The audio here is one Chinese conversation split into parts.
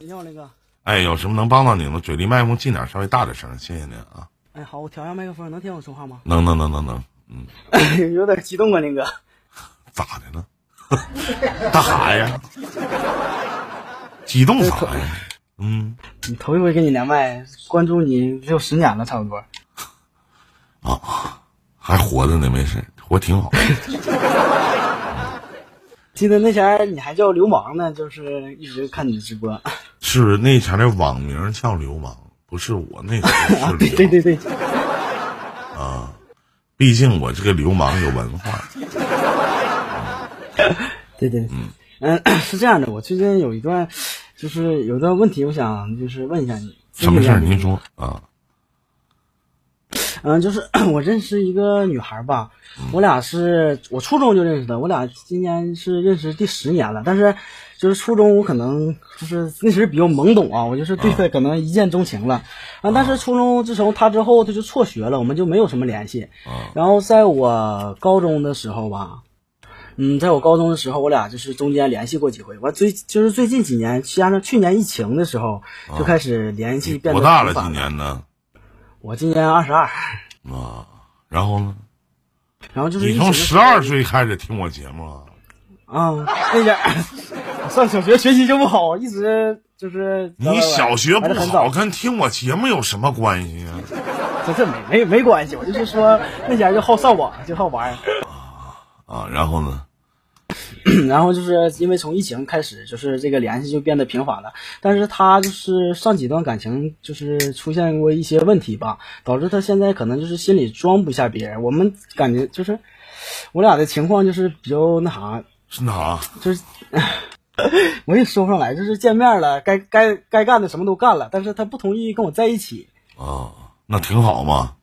你好，林哥。哎，有什么能帮到您的？嘴离麦克风近点，稍微大点声，谢谢您啊。哎，好，我调一下麦克风，能听我说话吗？能能能能能，嗯，有点激动啊，林哥。咋的了？干啥呀？激动啥呀？嗯，你头一回跟你连麦，关注你有十年了，差不多。啊，还活着呢，没事，活挺好。记得那前儿你还叫流氓呢，就是一直看你的直播。是那前的网名叫流氓，不是我那个是流氓。对对对。啊，毕竟我这个流氓有文化。对对，嗯嗯，是这样的，我最近有一段，就是有一段问题，我想就是问一下你。什么事儿？您说啊。嗯，就是 我认识一个女孩吧，我俩是我初中就认识的，我俩今年是认识第十年了。但是，就是初中我可能就是那时比较懵懂啊，我就是对她可能一见钟情了啊。但是初中自从她之后，她就辍学了，我们就没有什么联系。然后在我高中的时候吧，嗯，在我高中的时候，我俩就是中间联系过几回。完最就是最近几年，加上去年疫情的时候，就开始联系变得多大了？今年呢？我今年二十二啊，然后呢？然后就是你从十二岁开始听我节目啊？啊，那点上小学学习就不好，一直就是你小学不好跟听我节目有什么关系啊？这这没没没关系，我就是说那前就好上网，就好玩啊啊，然后呢？然后就是因为从疫情开始，就是这个联系就变得频繁了。但是他就是上几段感情就是出现过一些问题吧，导致他现在可能就是心里装不下别人。我们感觉就是我俩的情况就是比较那啥，是那啥，就是 我也说不上来，就是见面了，该该该干的什么都干了，但是他不同意跟我在一起。啊，那挺好嘛。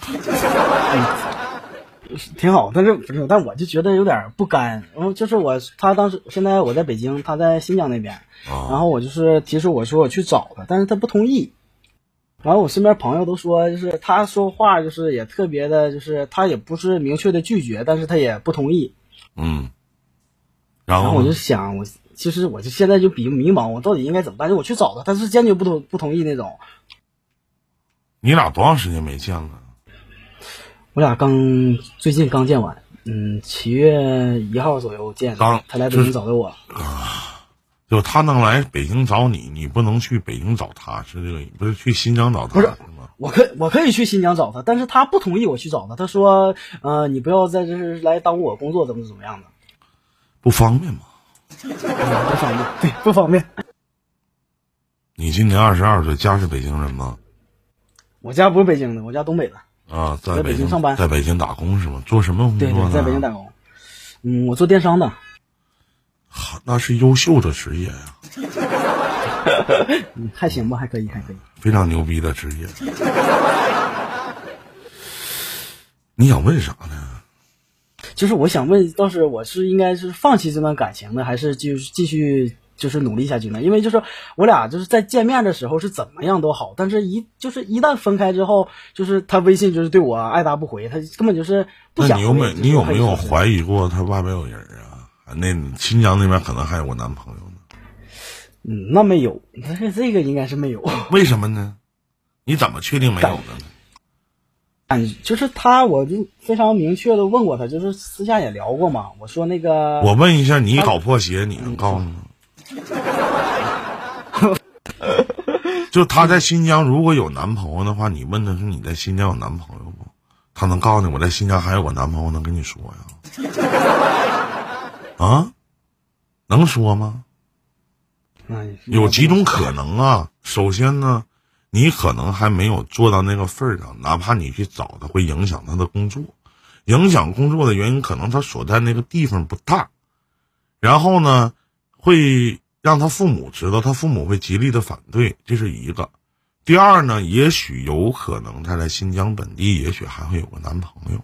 挺好，但是不是？但我就觉得有点不甘。然后就是我，他当时现在我在北京，他在新疆那边。然后我就是提出我说我去找他，但是他不同意。然后我身边朋友都说，就是他说话就是也特别的，就是他也不是明确的拒绝，但是他也不同意。嗯。然后我就想，我其实我就现在就比较迷茫，我到底应该怎么办？就我去找他，他是坚决不同不同意那种。你俩多长时间没见了？我俩刚最近刚见完，嗯，七月一号左右见。刚他来北京找的我啊，就他能来北京找你，你不能去北京找他，是这个？不是去新疆找他？不是吗？我可我可以去新疆找他，但是他不同意我去找他。他说：“呃，你不要在这是来耽误我工作，怎么怎么样的？不方便吗？不方便，对，不方便。你今年二十二岁，家是北京人吗？我家不是北京的，我家东北的。啊，在北京上班，在北京打工是吗？做什么工作呢？对，在北京打工。嗯，我做电商的。好，那是优秀的职业呀。嗯，还行吧，还可以，还可以。非常牛逼的职业。你想问啥呢？就是我想问，倒是我是应该是放弃这段感情呢，还是继续继续？就是努力下去呢，因为就是我俩就是在见面的时候是怎么样都好，但是一就是一旦分开之后，就是他微信就是对我爱答不回，他根本就是不想。那你有没你有没有怀疑过他外边有人啊？那新疆那边可能还有个男朋友呢。嗯，那没有，但 是这个应该是没有。为什么呢？你怎么确定没有呢？嗯，就是他，我就非常明确的问过他，就是私下也聊过嘛。我说那个，我问一下，你搞破鞋，你能告诉吗？就她在新疆，如果有男朋友的话，你问的是你在新疆有男朋友不？她能告诉你我在新疆还有个男朋友，能跟你说呀？啊？能说吗？有几种可能啊。首先呢，你可能还没有做到那个份儿上，哪怕你去找他，会影响他的工作。影响工作的原因，可能他所在那个地方不大。然后呢？会让他父母知道，他父母会极力的反对，这是一个。第二呢，也许有可能他在新疆本地，也许还会有个男朋友。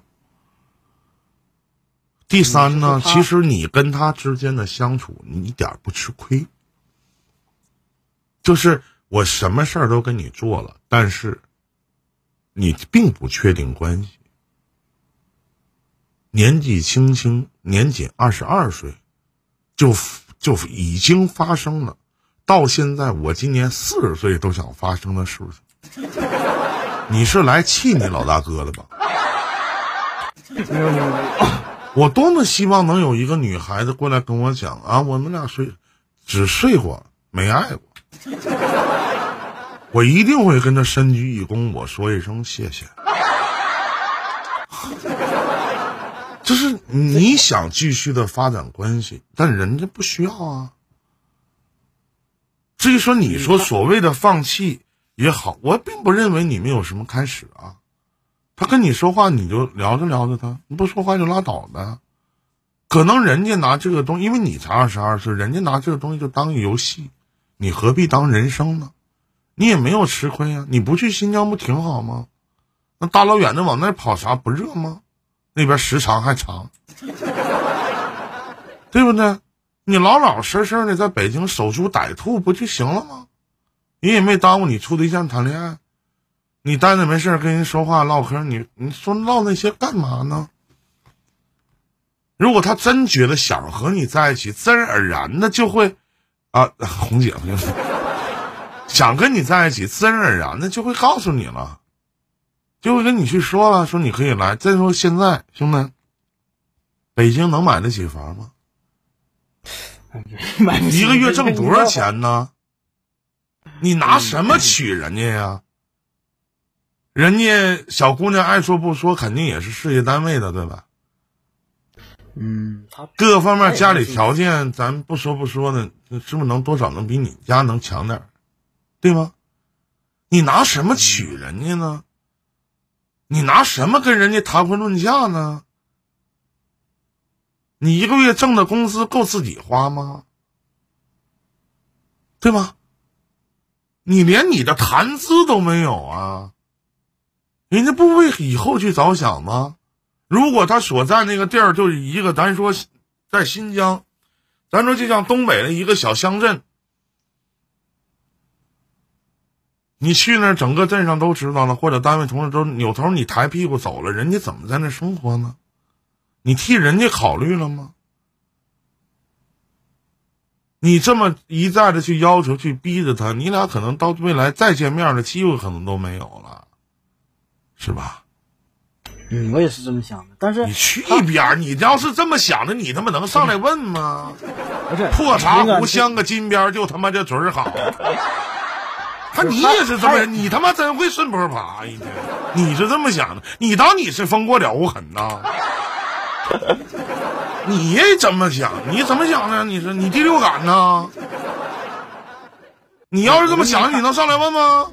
第三呢，其实你跟他之间的相处，你一点不吃亏。就是我什么事儿都跟你做了，但是你并不确定关系。年纪轻轻，年仅二十二岁，就。就已经发生了到现在我今年四十岁都想发生的事情。你是来气你老大哥的吧？没有没有。我多么希望能有一个女孩子过来跟我讲啊，我们俩睡，只睡过没爱过。我一定会跟她深鞠一躬，我说一声谢谢。就是你想继续的发展关系，但人家不需要啊。至于说你说所谓的放弃也好，我并不认为你们有什么开始啊。他跟你说话，你就聊着聊着他，你不说话就拉倒呗。可能人家拿这个东西，因为你才二十二岁，人家拿这个东西就当游戏，你何必当人生呢？你也没有吃亏啊，你不去新疆不挺好吗？那大老远的往那跑啥不热吗？那边时长还长，对不对？你老老实实的在北京守株待兔不就行了吗？你也没耽误你处对象谈恋爱。你待着没事跟人说话唠嗑，你你说唠那些干嘛呢？如果他真觉得想和你在一起，自然而然的就会，啊，红姐夫就是想跟你在一起，自然而然的就会告诉你了，就会跟你去说了，说你可以来。再说现在兄弟，北京能买得起房吗？一个月挣多少钱呢？你拿什么娶人家呀？人家小姑娘爱说不说，肯定也是事业单位的，对吧？嗯，各个方面家里条件，咱不说不说的，是不是能多少能比你家能强点儿对吗？你拿什么娶人家呢？你拿什么跟人家谈婚论嫁呢？你一个月挣的工资够自己花吗？对吗？你连你的谈资都没有啊！人家不为以后去着想吗？如果他所在那个地儿就是一个，咱说在新疆，咱说就像东北的一个小乡镇，你去那儿，整个镇上都知道了，或者单位同事都扭头你抬屁股走了，人家怎么在那生活呢？你替人家考虑了吗？你这么一再的去要求、去逼着他，你俩可能到未来再见面的机会可能都没有了。是吧？嗯，我也是这么想的。但是你去一边你要是这么想的，你他妈能上来问吗？不是破茶壶镶个金边，就他妈这嘴儿好。他你也是这么人，你他妈真会顺坡爬一天。你是这么想的？你当你是风过了无痕呐？你也这么想？你怎么想的？你是你第六感呢？你要是这么想，你能上来问吗？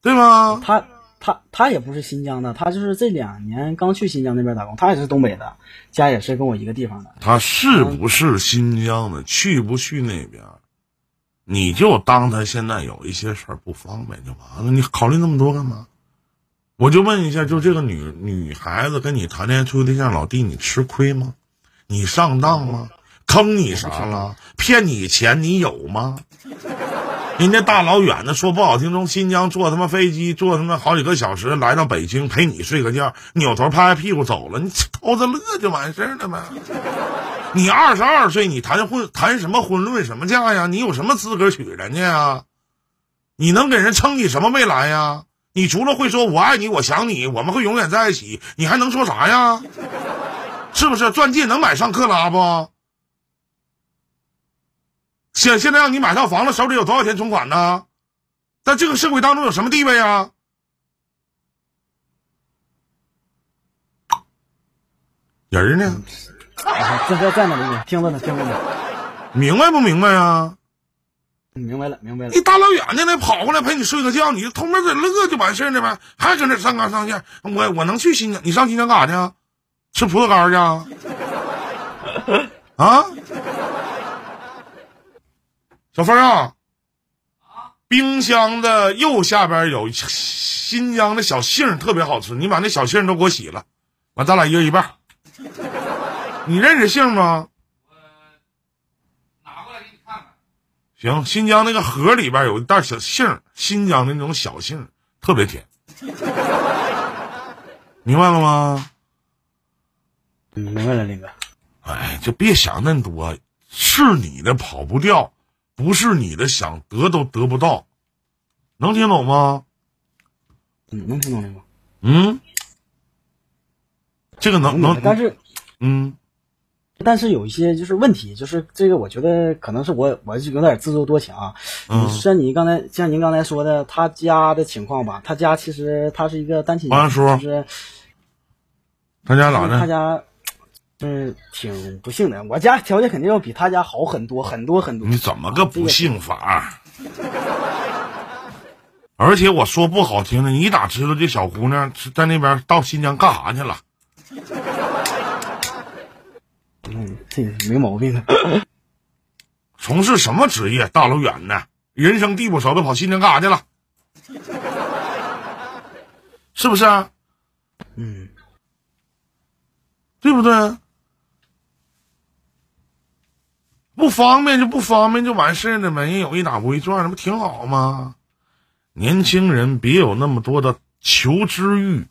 对吗？他他他也不是新疆的，他就是这两年刚去新疆那边打工。他也是东北的，家也是跟我一个地方的。他是不是新疆的？去不去那边？你就当他现在有一些事儿不方便就完了。你考虑那么多干嘛？我就问一下，就这个女女孩子跟你谈恋爱处对象，老弟，你吃亏吗？你上当吗？坑你啥了？骗你钱你有吗？人家大老远的，说不好听，从新疆坐他妈飞机，坐他妈好几个小时来到北京陪你睡个觉，扭头拍拍屁股走了，你偷着乐就完事儿了呗。你二十二岁，你谈婚谈什么婚论什么嫁呀？你有什么资格娶人家呀？你能给人撑起什么未来呀？你除了会说我爱你，我想你，我们会永远在一起，你还能说啥呀？是不是？钻戒能买上克拉不？现现在让你买套房子，手里有多少钱存款呢？在这个社会当中有什么地位啊？人呢？在在在呢，听着呢，听着呢。明白不明白呀？明白了，明白了。你大老远的那跑过来陪你睡个觉，你偷摸在乐就完事儿了呗？还搁那上纲上线？我我能去新疆？你上新疆干啥去？吃葡萄干去？啊？小峰啊，冰箱的右下边有新疆的小杏，特别好吃。你把那小杏都给我洗了，完咱俩一人一半。你认识杏吗？我拿过来给你看看。行，新疆那个盒里边有一袋小杏，新疆的那种小杏，特别甜。明白了吗？明白了，林哥。哎，就别想那么多。是你的跑不掉，不是你的想得都得不到，能听懂吗？嗯，能听懂吗？嗯，这个能能，但是，嗯。但是有一些就是问题，就是这个，我觉得可能是我，我就有点自作多情啊。嗯。像你刚才，像您刚才说的，他家的情况吧，他家其实他是一个单亲，王叔，就是他家咋的？他家是挺不幸的，我家条件肯定要比他家好很多很多很多。你怎么个不幸法？而且我说不好听的，你咋知道这小姑娘在那边到新疆干啥去了？嗯，这没毛病。从事什么职业？大老远的，人生地不熟的跑新疆干啥去了？是不是啊？嗯，对不对？不方便就不方便就完事了没有一打不一转，那不挺好吗？年轻人别有那么多的求知欲。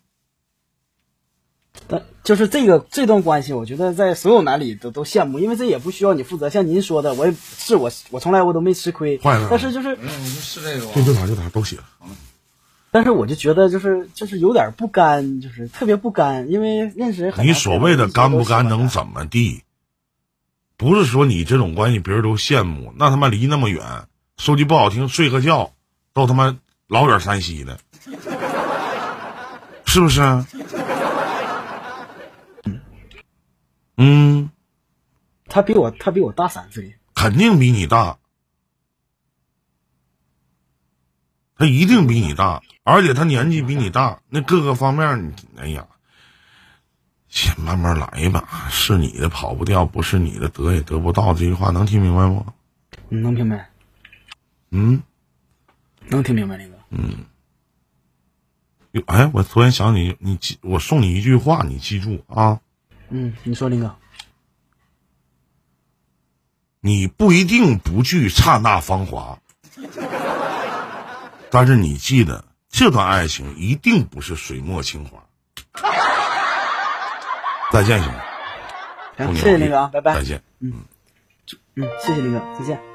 但就是这个这段关系，我觉得在所有男里都都羡慕，因为这也不需要你负责。像您说的，我也是我我从来我都没吃亏。但是就是是这个，就就咋就咋都行。但是我就觉得就是就是有点不甘，就是特别不甘，因为认识很。你所谓的甘不甘能怎么地？不是说你这种关系别人都羡慕，那他妈离那么远，说句不好听，睡个觉都他妈老远山西的，是不是？嗯，他比我他比我大三岁，肯定比你大，他一定比你大，而且他年纪比你大，那各个方面，你哎呀，先慢慢来吧。是你的跑不掉，不是你的得也得不到，这句话能听明白不？能听明白。嗯，能听明白那个。嗯。哎，我突然想起你，记我送你一句话，你记住啊。嗯，你说林哥，你不一定不惧刹那芳华，但是你记得，这段爱情一定不是水墨青花。再见，兄弟。谢谢林哥，拜拜。再见。嗯，嗯，谢谢林哥，再见。